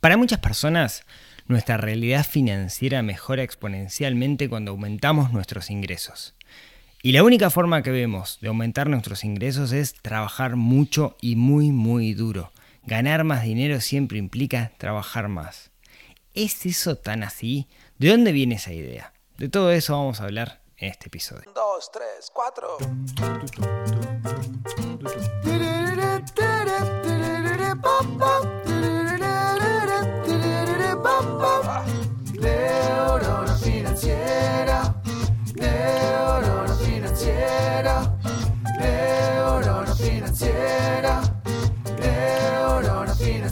Para muchas personas, nuestra realidad financiera mejora exponencialmente cuando aumentamos nuestros ingresos. Y la única forma que vemos de aumentar nuestros ingresos es trabajar mucho y muy, muy duro. Ganar más dinero siempre implica trabajar más. ¿Es eso tan así? ¿De dónde viene esa idea? De todo eso vamos a hablar en este episodio. 2, 3, 4.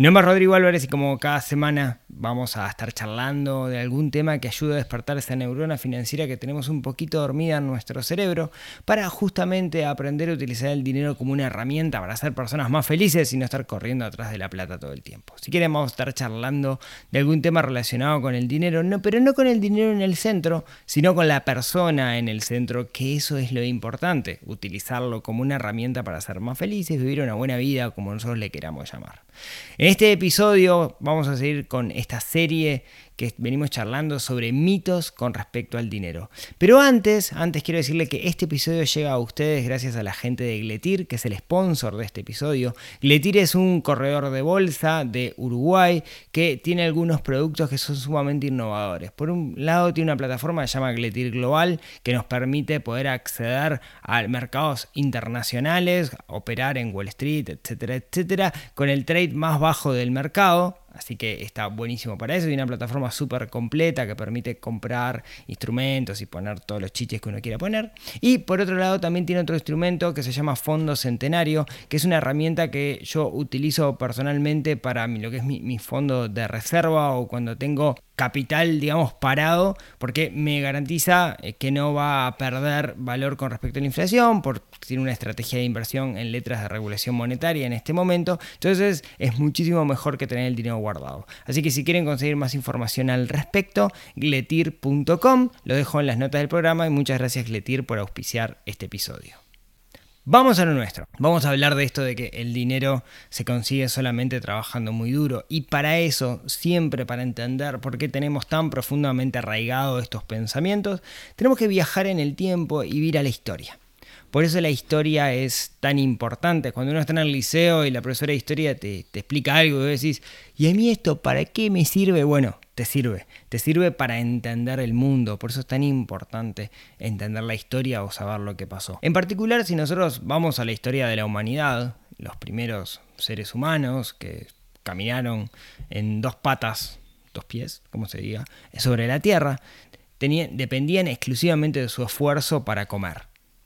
Mi es Rodrigo Álvarez y como cada semana vamos a estar charlando de algún tema que ayude a despertar esa neurona financiera que tenemos un poquito dormida en nuestro cerebro para justamente aprender a utilizar el dinero como una herramienta para ser personas más felices y no estar corriendo atrás de la plata todo el tiempo. Si quieren vamos a estar charlando de algún tema relacionado con el dinero, no, pero no con el dinero en el centro, sino con la persona en el centro, que eso es lo importante, utilizarlo como una herramienta para ser más felices, vivir una buena vida, como nosotros le queramos llamar. Este episodio vamos a seguir con esta serie que venimos charlando sobre mitos con respecto al dinero. Pero antes, antes quiero decirle que este episodio llega a ustedes gracias a la gente de Gletir, que es el sponsor de este episodio. Gletir es un corredor de bolsa de Uruguay que tiene algunos productos que son sumamente innovadores. Por un lado tiene una plataforma que se llama Gletir Global que nos permite poder acceder a mercados internacionales, operar en Wall Street, etcétera, etcétera, con el trade más bajo del mercado Así que está buenísimo para eso. Tiene una plataforma súper completa que permite comprar instrumentos y poner todos los chiches que uno quiera poner. Y por otro lado también tiene otro instrumento que se llama Fondo Centenario, que es una herramienta que yo utilizo personalmente para lo que es mi, mi fondo de reserva o cuando tengo capital, digamos, parado, porque me garantiza eh, que no va a perder valor con respecto a la inflación, porque tiene una estrategia de inversión en letras de regulación monetaria en este momento, entonces es muchísimo mejor que tener el dinero guardado. Así que si quieren conseguir más información al respecto, gletir.com, lo dejo en las notas del programa y muchas gracias Gletir por auspiciar este episodio. Vamos a lo nuestro. Vamos a hablar de esto de que el dinero se consigue solamente trabajando muy duro. Y para eso, siempre para entender por qué tenemos tan profundamente arraigados estos pensamientos, tenemos que viajar en el tiempo y ir a la historia. Por eso la historia es tan importante. Cuando uno está en el liceo y la profesora de historia te, explica algo y vos decís, ¿y a mí esto para qué me sirve? Bueno, te sirve. Te sirve para entender el mundo. Por eso es tan importante entender la historia o saber lo que pasó. En particular, si nosotros vamos a la historia de la humanidad, los primeros seres humanos que caminaron en dos patas, dos pies, como se diga, sobre la tierra, dependían exclusivamente de su esfuerzo para comer.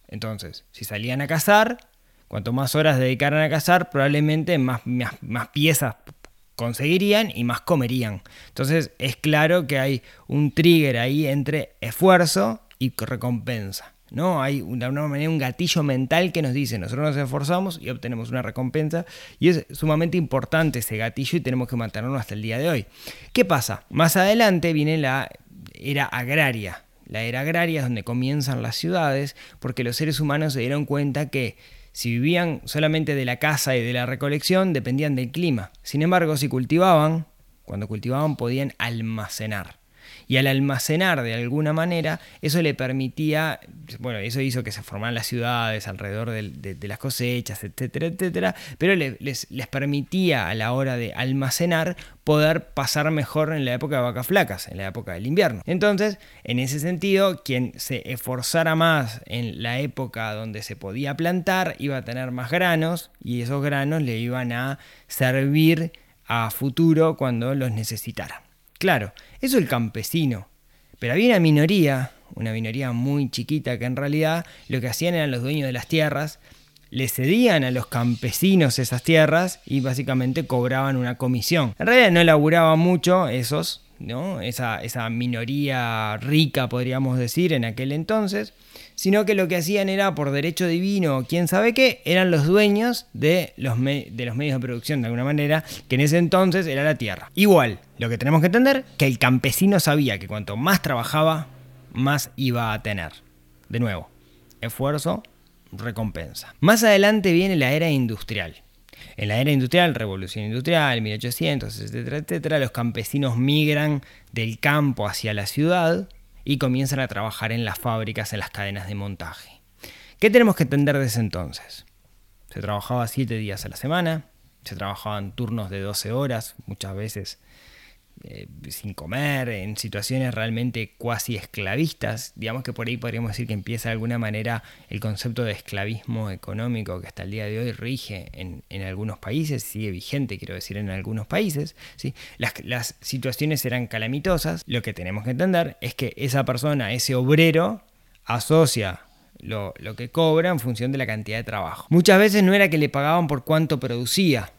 Entonces, si salían a cazar, cuanto más horas dedicaran a cazar, probablemente más, más, más piezas conseguirían y más comerían. Entonces es claro que hay un trigger ahí entre esfuerzo y recompensa. ¿no? Hay de alguna manera un gatillo mental que nos dice, nosotros nos esforzamos y obtenemos una recompensa y es sumamente importante ese gatillo y tenemos que mantenerlo hasta el día de hoy. ¿Qué pasa? Más adelante viene la era agraria. La era agraria es donde comienzan las ciudades porque los seres humanos se dieron cuenta que si vivían solamente de la caza y de la recolección, dependían del clima. Sin embargo, si cultivaban, cuando cultivaban podían almacenar. Y al almacenar de alguna manera, eso le permitía, bueno, eso hizo que se formaran las ciudades alrededor de, las cosechas, etcétera, etcétera, pero les, les, permitía a la hora de almacenar poder pasar mejor en la época de vacas flacas, en la época del invierno. Entonces, en ese sentido, quien se esforzara más en la época donde se podía plantar, iba a tener más granos y esos granos le iban a servir a futuro cuando los necesitara. Claro, eso es el campesino. Pero había una minoría, una minoría muy chiquita que en realidad lo que hacían eran los dueños de las tierras, le cedían a los campesinos esas tierras y básicamente cobraban una comisión. En realidad no laburaban mucho esos, ¿no? esa, esa minoría rica, podríamos decir, en aquel entonces, sino que lo que hacían era, por derecho divino, quién sabe qué, eran los dueños de los, de los medios de producción, de alguna manera, que en ese entonces era la tierra. Igual, lo que tenemos que entender, que el campesino sabía que cuanto más trabajaba, más iba a tener. De nuevo, esfuerzo, recompensa. Más adelante viene la era industrial. En la era industrial, revolución industrial, 1800, etcétera, etcétera, los campesinos migran del campo hacia la ciudad y comienzan a trabajar en las fábricas, en las cadenas de montaje. ¿Qué tenemos que entender de ese entonces? Se trabajaba 7 días a la semana, se trabajaban turnos de 12 horas, muchas veces eh, sin comer, en situaciones realmente cuasi esclavistas. Digamos que por ahí podríamos decir que empieza de alguna manera el concepto de esclavismo económico que hasta el día de hoy rige en, algunos países, sigue vigente, quiero decir, en algunos países. ¿sí? Las, situaciones eran calamitosas. Lo que tenemos que entender es que esa persona, ese obrero, asocia lo, lo, que cobra en función de la cantidad de trabajo. Muchas veces no era que le pagaban por cuánto producía,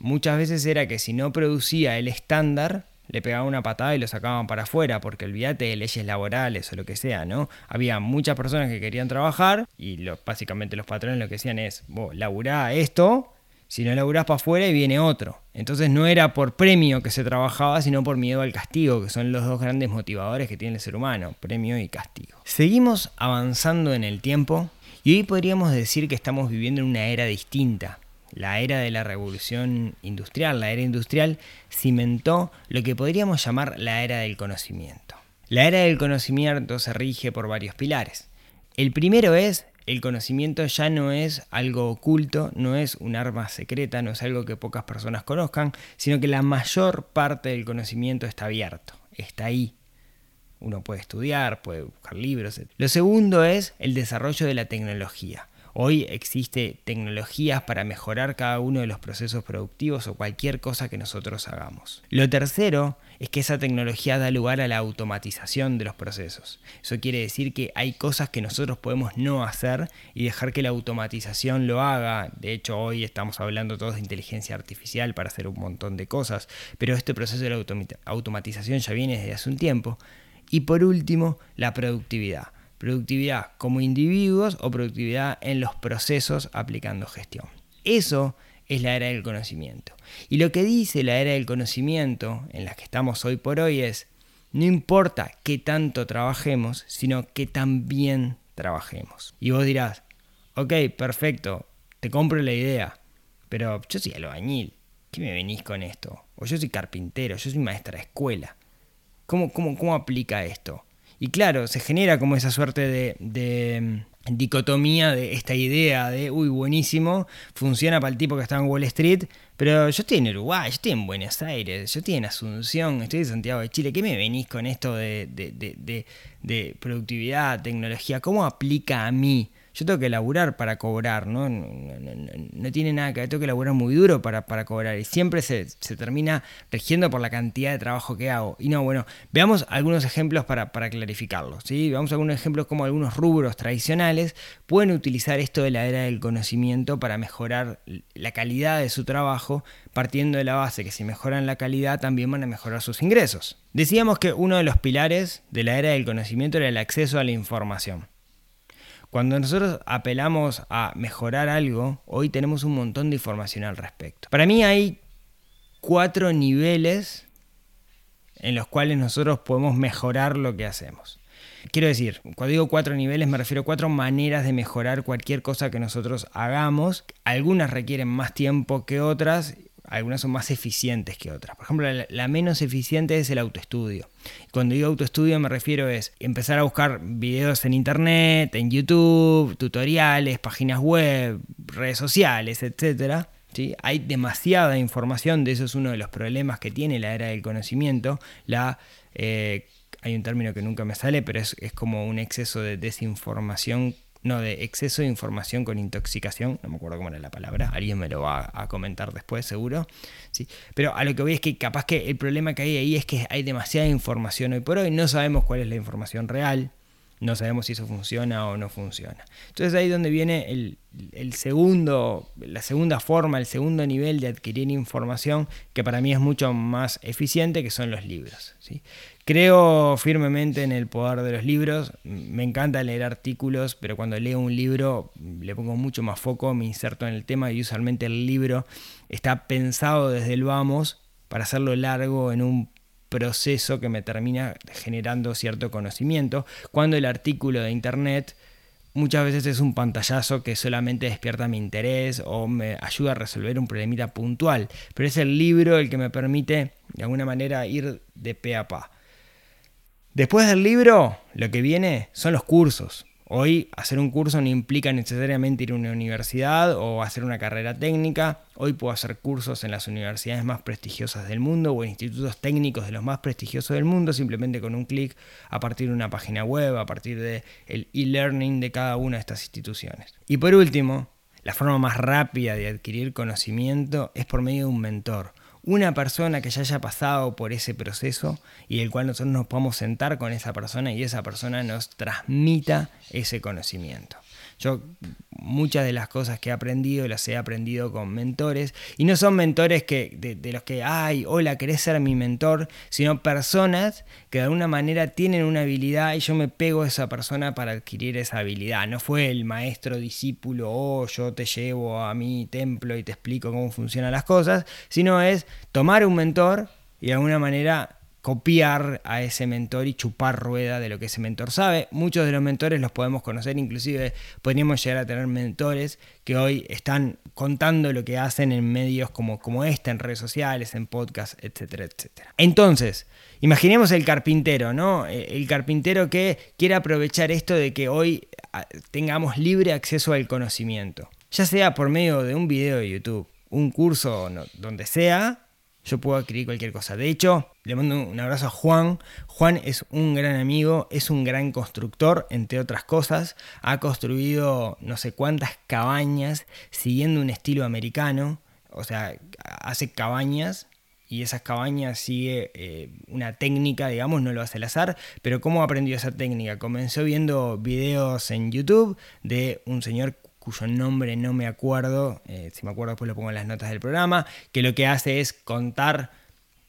muchas veces era que si no producía el estándar, le pegaban una patada y lo sacaban para afuera, porque olvídate de leyes laborales o lo que sea, ¿no? Había muchas personas que querían trabajar y básicamente los patrones lo que decían es, vos laburá esto, si no laburás para afuera y viene otro. Entonces no era por premio que se trabajaba, sino por miedo al castigo, que son los dos grandes motivadores que tiene el ser humano, premio y castigo. Seguimos avanzando en el tiempo y hoy podríamos decir que estamos viviendo en una era distinta la era de la revolución industrial, la era industrial, cimentó lo que podríamos llamar la era del conocimiento. La era del conocimiento se rige por varios pilares. El primero es, el conocimiento ya no es algo oculto, no es un arma secreta, no es algo que pocas personas conozcan, sino que la mayor parte del conocimiento está abierto, está ahí. Uno puede estudiar, puede buscar libros. Lo segundo es el desarrollo de la tecnología. Hoy existe tecnologías para mejorar cada uno de los procesos productivos o cualquier cosa que nosotros hagamos. Lo tercero es que esa tecnología da lugar a la automatización de los procesos. Eso quiere decir que hay cosas que nosotros podemos no hacer y dejar que la automatización lo haga. De hecho, hoy estamos hablando todos de inteligencia artificial para hacer un montón de cosas, pero este proceso de la automatización ya viene desde hace un tiempo. Y por último, la productividad productividad como individuos o productividad en los procesos aplicando gestión. Eso es la era del conocimiento. Y lo que dice la era del conocimiento en la que estamos hoy por hoy es, no importa qué tanto trabajemos, sino que tan bien trabajemos. Y vos dirás, ok, perfecto, te compro la idea, pero yo soy albañil, ¿qué me venís con esto? O yo soy carpintero, yo soy maestra de escuela. ¿Cómo, cómo, cómo aplica esto? Y claro, se genera como esa suerte de, mm, dicotomía de esta idea de, uy, buenísimo, funciona para el tipo que está en Wall Street, pero yo estoy en Uruguay, yo estoy en Buenos Aires, yo estoy en Asunción, estoy en Santiago de Chile, ¿qué me venís con esto de, de productividad, tecnología? ¿Cómo aplica a mí? Yo tengo que laburar para cobrar, ¿no? No, tiene nada que ver, tengo que laburar muy duro para, para cobrar y siempre se, termina regiendo por la cantidad de trabajo que hago. Y no, bueno, veamos algunos ejemplos para, para clarificarlo, ¿sí? Veamos algunos ejemplos como algunos rubros tradicionales pueden utilizar esto de la era del conocimiento para mejorar la calidad de su trabajo, partiendo de la base que si mejoran la calidad también van a mejorar sus ingresos. Decíamos que uno de los pilares de la era del conocimiento era el acceso a la información. Cuando nosotros apelamos a mejorar algo, hoy tenemos un montón de información al respecto. Para mí hay cuatro niveles en los cuales nosotros podemos mejorar lo que hacemos. Quiero decir, cuando digo cuatro niveles me refiero a cuatro maneras de mejorar cualquier cosa que nosotros hagamos. Algunas requieren más tiempo que otras algunas son más eficientes que otras. Por ejemplo, la, menos eficiente es el autoestudio. Cuando digo autoestudio me refiero es empezar a buscar videos en internet, en YouTube, tutoriales, páginas web, redes sociales, etc. ¿Sí? Hay demasiada información, de eso es uno de los problemas que tiene la era del conocimiento. La, eh, hay un término que nunca me sale, pero es, es como un exceso de desinformación no, de exceso de información con intoxicación, no me acuerdo cómo era la palabra, alguien me lo va a comentar después seguro, ¿sí? pero a lo que voy es que capaz que el problema que hay ahí es que hay demasiada información hoy por hoy, no sabemos cuál es la información real, no sabemos si eso funciona o no funciona. Entonces ahí es donde viene el, el, segundo, la segunda forma, el segundo nivel de adquirir información que para mí es mucho más eficiente, que son los libros. ¿sí? Creo firmemente en el poder de los libros, me encanta leer artículos, pero cuando leo un libro le pongo mucho más foco, me inserto en el tema y usualmente el libro está pensado desde el vamos para hacerlo largo en un proceso que me termina generando cierto conocimiento, cuando el artículo de internet muchas veces es un pantallazo que solamente despierta mi interés o me ayuda a resolver un problemita puntual, pero es el libro el que me permite de alguna manera ir de pe a pa. Después del libro, lo que viene son los cursos. Hoy hacer un curso no implica necesariamente ir a una universidad o hacer una carrera técnica. Hoy puedo hacer cursos en las universidades más prestigiosas del mundo o en institutos técnicos de los más prestigiosos del mundo simplemente con un clic a partir de una página web, a partir del e-learning de cada una de estas instituciones. Y por último, la forma más rápida de adquirir conocimiento es por medio de un mentor una persona que ya haya pasado por ese proceso y el cual nosotros nos podamos sentar con esa persona y esa persona nos transmita ese conocimiento. Yo muchas de las cosas que he aprendido las he aprendido con mentores y no son mentores que, de, los que, ay, hola, querés ser mi mentor, sino personas que de alguna manera tienen una habilidad y yo me pego a esa persona para adquirir esa habilidad. No fue el maestro discípulo, oh, yo te llevo a mi templo y te explico cómo funcionan las cosas, sino es tomar un mentor y de alguna manera copiar a ese mentor y chupar rueda de lo que ese mentor sabe. Muchos de los mentores los podemos conocer, inclusive podríamos llegar a tener mentores que hoy están contando lo que hacen en medios como, como este, en redes sociales, en podcasts, etcétera, etcétera. Entonces, imaginemos el carpintero, ¿no? Eh, el carpintero que quiere aprovechar esto de que hoy ah, tengamos libre acceso al conocimiento, ya sea por medio de un video de YouTube, un curso donde sea, yo puedo adquirir cualquier cosa. De hecho, le mando un abrazo a Juan. Juan es un gran amigo, es un gran constructor, entre otras cosas. Ha construido no sé cuántas cabañas siguiendo un estilo americano. O sea, hace cabañas y esas cabañas sigue eh, una técnica, digamos, no lo hace al azar, pero ¿cómo aprendió esa técnica? Comenzó viendo videos en YouTube de un señor cuyo nombre no me acuerdo, eh, si me acuerdo después lo pongo en las notas del programa, que lo que hace es contar,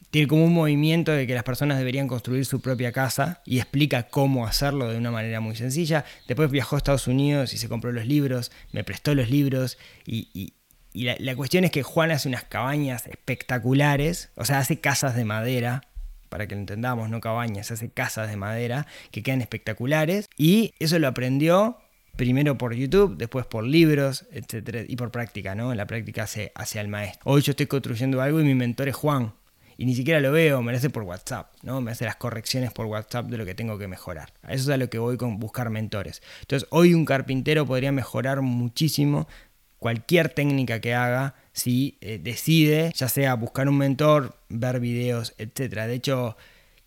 tiene como un movimiento de que las personas deberían construir su propia casa y explica cómo hacerlo de una manera muy sencilla. Después viajó a Estados Unidos y se compró los libros, me prestó los libros y, la, la cuestión es que Juan hace unas cabañas espectaculares, o sea, hace casas de madera, para que lo entendamos, no cabañas, hace casas de madera que quedan espectaculares. Y eso lo aprendió primero por YouTube, después por libros, etcétera, y por práctica, ¿no? La práctica hace hacia el maestro. Hoy yo estoy construyendo algo y mi mentor es Juan, y ni siquiera lo veo, me lo hace por WhatsApp, ¿no? Me hace las correcciones por WhatsApp de lo que tengo que mejorar. A eso es a lo que voy con buscar mentores. Entonces, hoy un carpintero podría mejorar muchísimo cualquier técnica que haga si eh, decide, ya sea buscar un mentor, ver videos, etcétera. De hecho,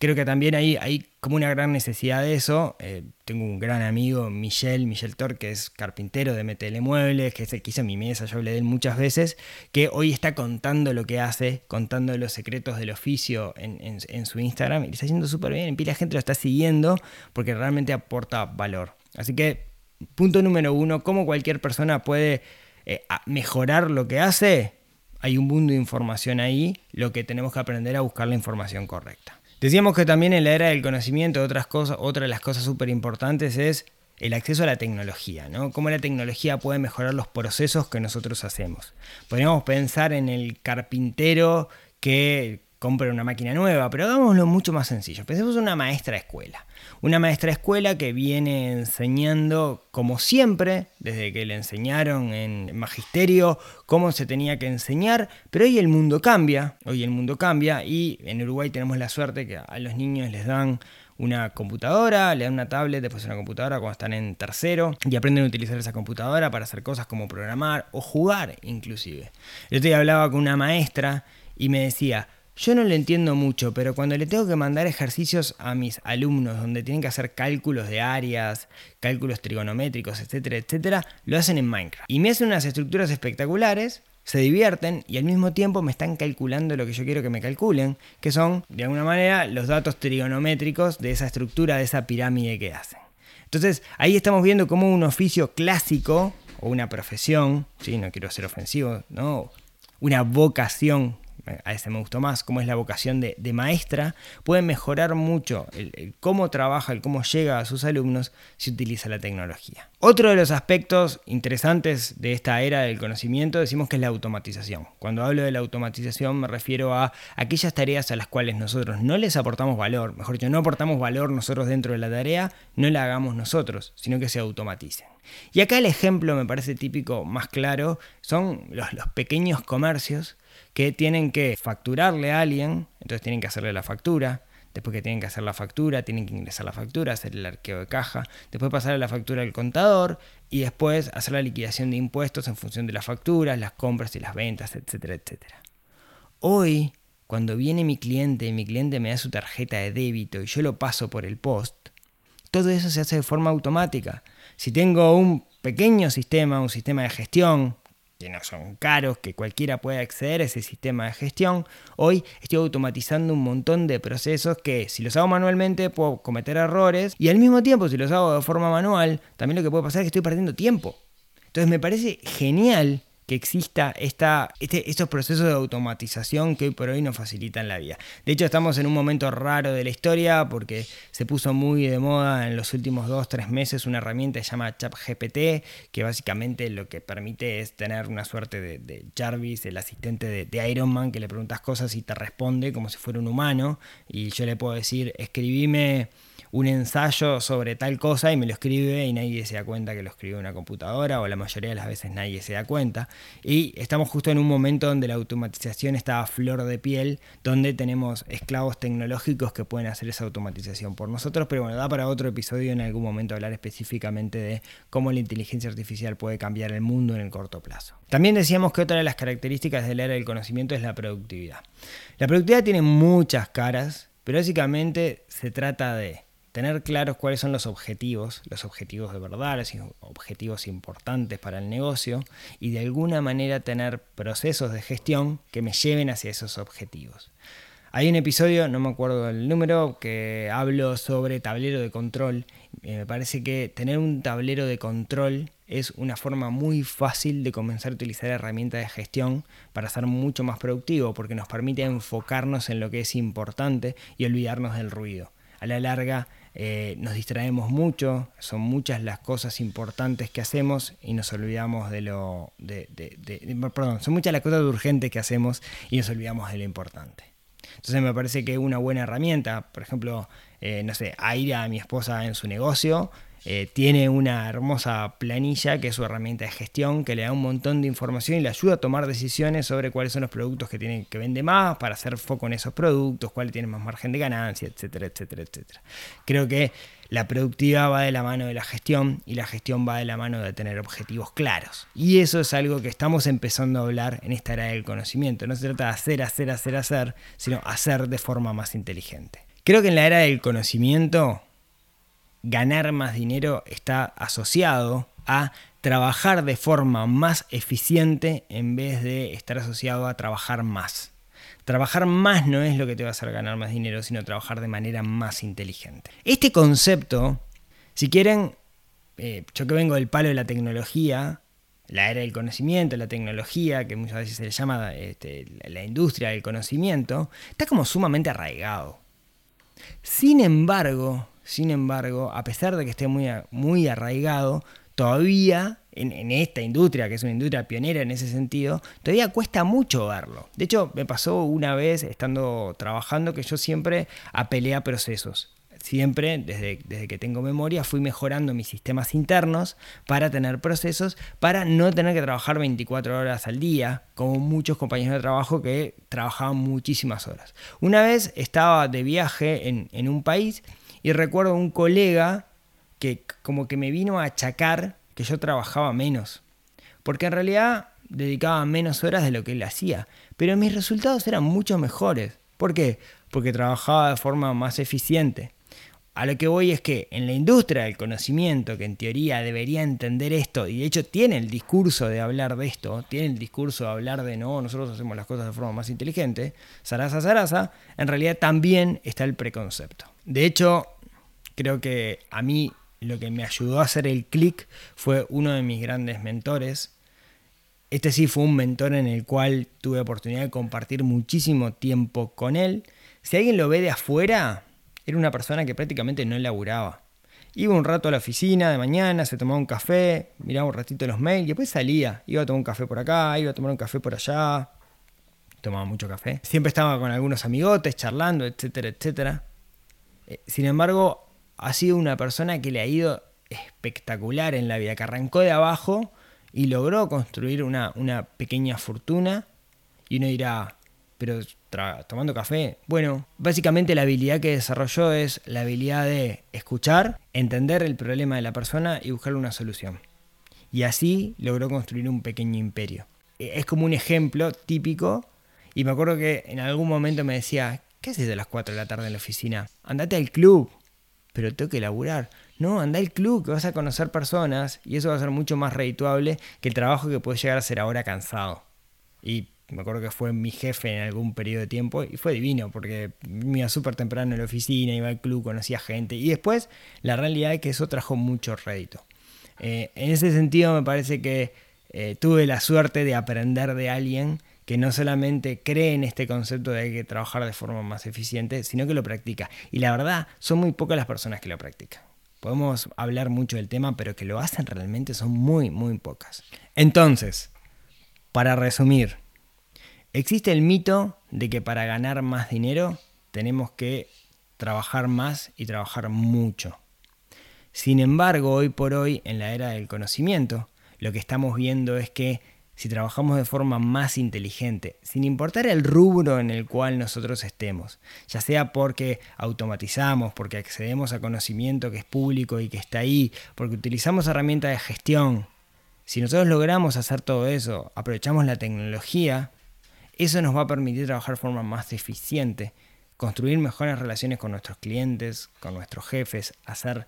creo que también hay, hay como una gran necesidad de eso. Eh, tengo un gran amigo, Michel, Michel Thor, que es carpintero de MTL Muebles, que es el hizo mi mesa, yo hablé de él muchas veces, que hoy está contando lo que hace, contando los secretos del oficio en, su Instagram, y le está haciendo súper bien, y la gente lo está siguiendo porque realmente aporta valor. Así que, punto número uno, ¿cómo cualquier persona puede eh, mejorar lo que hace? Hay un mundo de información ahí, lo que tenemos que aprender a buscar la información correcta. Decíamos que también en la era del conocimiento, otras cosas, otra de las cosas súper importantes es el acceso a la tecnología, ¿no? Cómo la tecnología puede mejorar los procesos que nosotros hacemos. Podríamos pensar en el carpintero que compra una máquina nueva, pero hagámoslo mucho más sencillo. Pensemos en una maestra de escuela. Una maestra de escuela que viene enseñando, como siempre, desde que le enseñaron en magisterio, cómo se tenía que enseñar, pero hoy el mundo cambia, hoy el mundo cambia y en Uruguay tenemos la suerte que a los niños les dan una computadora, le dan una tablet, después una computadora cuando están en tercero y aprenden a utilizar esa computadora para hacer cosas como programar o jugar inclusive. Yo te hablaba con una maestra y me decía, yo no lo entiendo mucho, pero cuando le tengo que mandar ejercicios a mis alumnos donde tienen que hacer cálculos de áreas, cálculos trigonométricos, etcétera, etcétera, lo hacen en Minecraft. Y me hacen unas estructuras espectaculares, se divierten y al mismo tiempo me están calculando lo que yo quiero que me calculen, que son, de alguna manera, los datos trigonométricos de esa estructura, de esa pirámide que hacen. Entonces ahí estamos viendo cómo un oficio clásico o una profesión, ¿sí? no quiero ser ofensivo, ¿no? una vocación a ese me gustó más, como es la vocación de, maestra, puede mejorar mucho el, cómo trabaja, el cómo llega a sus alumnos si utiliza la tecnología. Otro de los aspectos interesantes de esta era del conocimiento decimos que es la automatización. Cuando hablo de la automatización me refiero a aquellas tareas a las cuales nosotros no les aportamos valor, mejor dicho, no aportamos valor nosotros dentro de la tarea, no la hagamos nosotros, sino que se automaticen. Y acá el ejemplo me parece típico más claro son los, los pequeños comercios que tienen que facturarle a alguien, entonces tienen que hacerle la factura, después que tienen que hacer la factura, tienen que ingresar la factura, hacer el arqueo de caja, después pasarle la factura al contador y después hacer la liquidación de impuestos en función de las facturas, las compras y las ventas, etcétera, etcétera. Hoy, cuando viene mi cliente y mi cliente me da su tarjeta de débito y yo lo paso por el post, todo eso se hace de forma automática. Si tengo un pequeño sistema, un sistema de gestión, que no son caros, que cualquiera puede acceder a ese sistema de gestión. Hoy estoy automatizando un montón de procesos que si los hago manualmente puedo cometer errores y al mismo tiempo si los hago de forma manual también lo que puede pasar es que estoy perdiendo tiempo. Entonces me parece genial que exista esta, este, estos procesos de automatización que hoy por hoy nos facilitan la vida. De hecho, estamos en un momento raro de la historia porque se puso muy de moda en los últimos dos, tres meses una herramienta que se llama ChatGPT, que básicamente lo que permite es tener una suerte de, Jarvis, el asistente de, de, Iron Man, que le preguntas cosas y te responde como si fuera un humano. Y yo le puedo decir, escribime un ensayo sobre tal cosa y me lo escribe y nadie se da cuenta que lo escribe una computadora o la mayoría de las veces nadie se da cuenta. Y estamos justo en un momento donde la automatización está a flor de piel, donde tenemos esclavos tecnológicos que pueden hacer esa automatización por nosotros, pero bueno, da para otro episodio en algún momento hablar específicamente de cómo la inteligencia artificial puede cambiar el mundo en el corto plazo. También decíamos que otra de las características del era del conocimiento es la productividad. La productividad tiene muchas caras, pero básicamente se trata de tener claros cuáles son los objetivos, los objetivos de verdad, los objetivos importantes para el negocio y de alguna manera tener procesos de gestión que me lleven hacia esos objetivos. Hay un episodio, no me acuerdo el número, que hablo sobre tablero de control. Me parece que tener un tablero de control es una forma muy fácil de comenzar a utilizar herramientas de gestión para ser mucho más productivo, porque nos permite enfocarnos en lo que es importante y olvidarnos del ruido. A la larga, eh, nos distraemos mucho, son muchas las cosas importantes que hacemos y nos olvidamos de lo... De, perdón, son muchas las cosas urgentes que hacemos y nos olvidamos de lo importante. Entonces me parece que una buena herramienta, por ejemplo, eh, no sé, Aira, mi esposa en su negocio, eh, tiene una hermosa planilla que es su herramienta de gestión que le da un montón de información y le ayuda a tomar decisiones sobre cuáles son los productos que tienen que vender más para hacer foco en esos productos, cuáles tienen más margen de ganancia, etcétera, etcétera, etcétera. Creo que la productividad va de la mano de la gestión y la gestión va de la mano de tener objetivos claros. Y eso es algo que estamos empezando a hablar en esta era del conocimiento. No se trata de hacer, hacer, hacer, hacer, sino hacer de forma más inteligente. Creo que en la era del conocimiento ganar más dinero está asociado a trabajar de forma más eficiente en vez de estar asociado a trabajar más. Trabajar más no es lo que te va a hacer ganar más dinero, sino trabajar de manera más inteligente. Este concepto, si quieren, eh, yo que vengo del palo de la tecnología, la era del conocimiento, la tecnología, que muchas veces se le llama este, la industria del conocimiento, está como sumamente arraigado. Sin embargo, sin embargo, a pesar de que esté muy, muy arraigado, todavía en, esta industria, que es una industria pionera en ese sentido, todavía cuesta mucho verlo. De hecho, me pasó una vez estando trabajando que yo siempre apelé a procesos. Siempre, desde, desde que tengo memoria, fui mejorando mis sistemas internos para tener procesos, para no tener que trabajar 24 horas al día, como muchos compañeros de trabajo que trabajaban muchísimas horas. Una vez estaba de viaje en, en un país y recuerdo un colega que como que me vino a achacar que yo trabajaba menos. Porque en realidad dedicaba menos horas de lo que él hacía. Pero mis resultados eran mucho mejores. ¿Por qué? Porque trabajaba de forma más eficiente. A lo que voy es que en la industria del conocimiento, que en teoría debería entender esto, y de hecho tiene el discurso de hablar de esto, tiene el discurso de hablar de no, nosotros hacemos las cosas de forma más inteligente, zaraza, zaraza, en realidad también está el preconcepto. De hecho, creo que a mí lo que me ayudó a hacer el clic fue uno de mis grandes mentores. Este sí fue un mentor en el cual tuve oportunidad de compartir muchísimo tiempo con él. Si alguien lo ve de afuera, era una persona que prácticamente no laburaba. Iba un rato a la oficina de mañana, se tomaba un café, miraba un ratito los mails y después salía. Iba a tomar un café por acá, iba a tomar un café por allá. Tomaba mucho café. Siempre estaba con algunos amigotes, charlando, etcétera, etcétera. Eh, sin embargo, ha sido una persona que le ha ido espectacular en la vida, que arrancó de abajo y logró construir una, una pequeña fortuna. Y uno dirá, pero tomando café. Bueno, básicamente la habilidad que desarrolló es la habilidad de escuchar, entender el problema de la persona y buscarle una solución. Y así logró construir un pequeño imperio. E, es como un ejemplo típico. Y me acuerdo que en algún momento me decía, ¿qué haces a las 4 de la tarde en la oficina? Andate al club. Pero tengo que laburar. No, anda al club, que vas a conocer personas y eso va a ser mucho más redituable que el trabajo que puedes llegar a ser ahora cansado. Y me acuerdo que fue mi jefe en algún periodo de tiempo y fue divino porque me iba súper temprano en la oficina, iba al club, conocía gente y después la realidad es que eso trajo mucho rédito. Eh, en ese sentido me parece que eh, tuve la suerte de aprender de alguien que no solamente cree en este concepto de que trabajar de forma más eficiente, sino que lo practica. Y la verdad, son muy pocas las personas que lo practican. Podemos hablar mucho del tema, pero que lo hacen realmente son muy, muy pocas. Entonces, para resumir, Existe el mito de que para ganar más dinero tenemos que trabajar más y trabajar mucho. Sin embargo, hoy por hoy, en la era del conocimiento, lo que estamos viendo es que si trabajamos de forma más inteligente, sin importar el rubro en el cual nosotros estemos, ya sea porque automatizamos, porque accedemos a conocimiento que es público y que está ahí, porque utilizamos herramientas de gestión, si nosotros logramos hacer todo eso, aprovechamos la tecnología, eso nos va a permitir trabajar de forma más eficiente, construir mejores relaciones con nuestros clientes, con nuestros jefes, hacer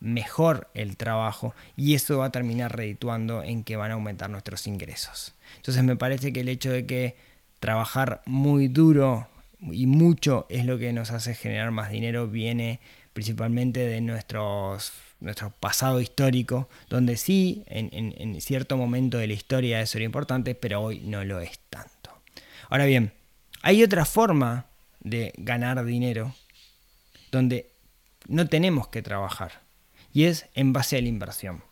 mejor el trabajo y eso va a terminar redituando en que van a aumentar nuestros ingresos. Entonces me parece que el hecho de que trabajar muy duro y mucho es lo que nos hace generar más dinero viene principalmente de nuestro pasado histórico, donde sí, en, en cierto momento de la historia eso era importante, pero hoy no lo es tanto. Ahora bien, hay otra forma de ganar dinero donde no tenemos que trabajar y es en base a la inversión,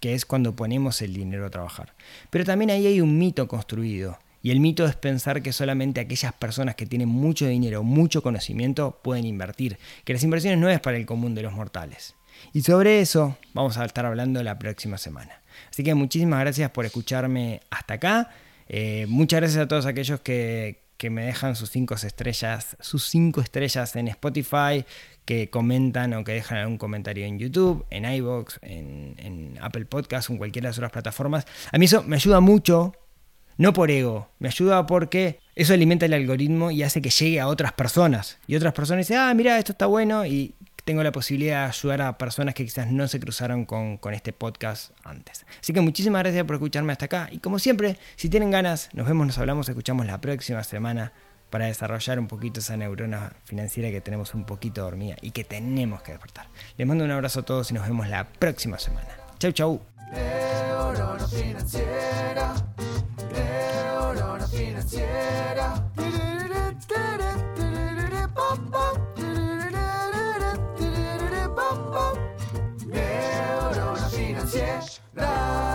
que es cuando ponemos el dinero a trabajar. Pero también ahí hay un mito construido y el mito es pensar que solamente aquellas personas que tienen mucho dinero, mucho conocimiento pueden invertir, que las inversiones no es para el común de los mortales. Y sobre eso vamos a estar hablando la próxima semana. Así que muchísimas gracias por escucharme hasta acá. Eh, muchas gracias a todos aquellos que, me dejan sus cinco estrellas, sus cinco estrellas en Spotify, que comentan o que dejan algún comentario en YouTube, en iBox, en, Apple Podcasts en cualquiera de las otras plataformas. A mí eso me ayuda mucho, no por ego, me ayuda porque eso alimenta el algoritmo y hace que llegue a otras personas. Y otras personas dicen, ah, mira, esto está bueno y tengo la posibilidad de ayudar a personas que quizás no se cruzaron con, este podcast antes. Así que muchísimas gracias por escucharme hasta acá. Y como siempre, si tienen ganas, nos vemos, nos hablamos, escuchamos la próxima semana para desarrollar un poquito esa neurona financiera que tenemos un poquito dormida y que tenemos que despertar. Les mando un abrazo a todos y nos vemos la próxima semana. Chau, chau. Stop.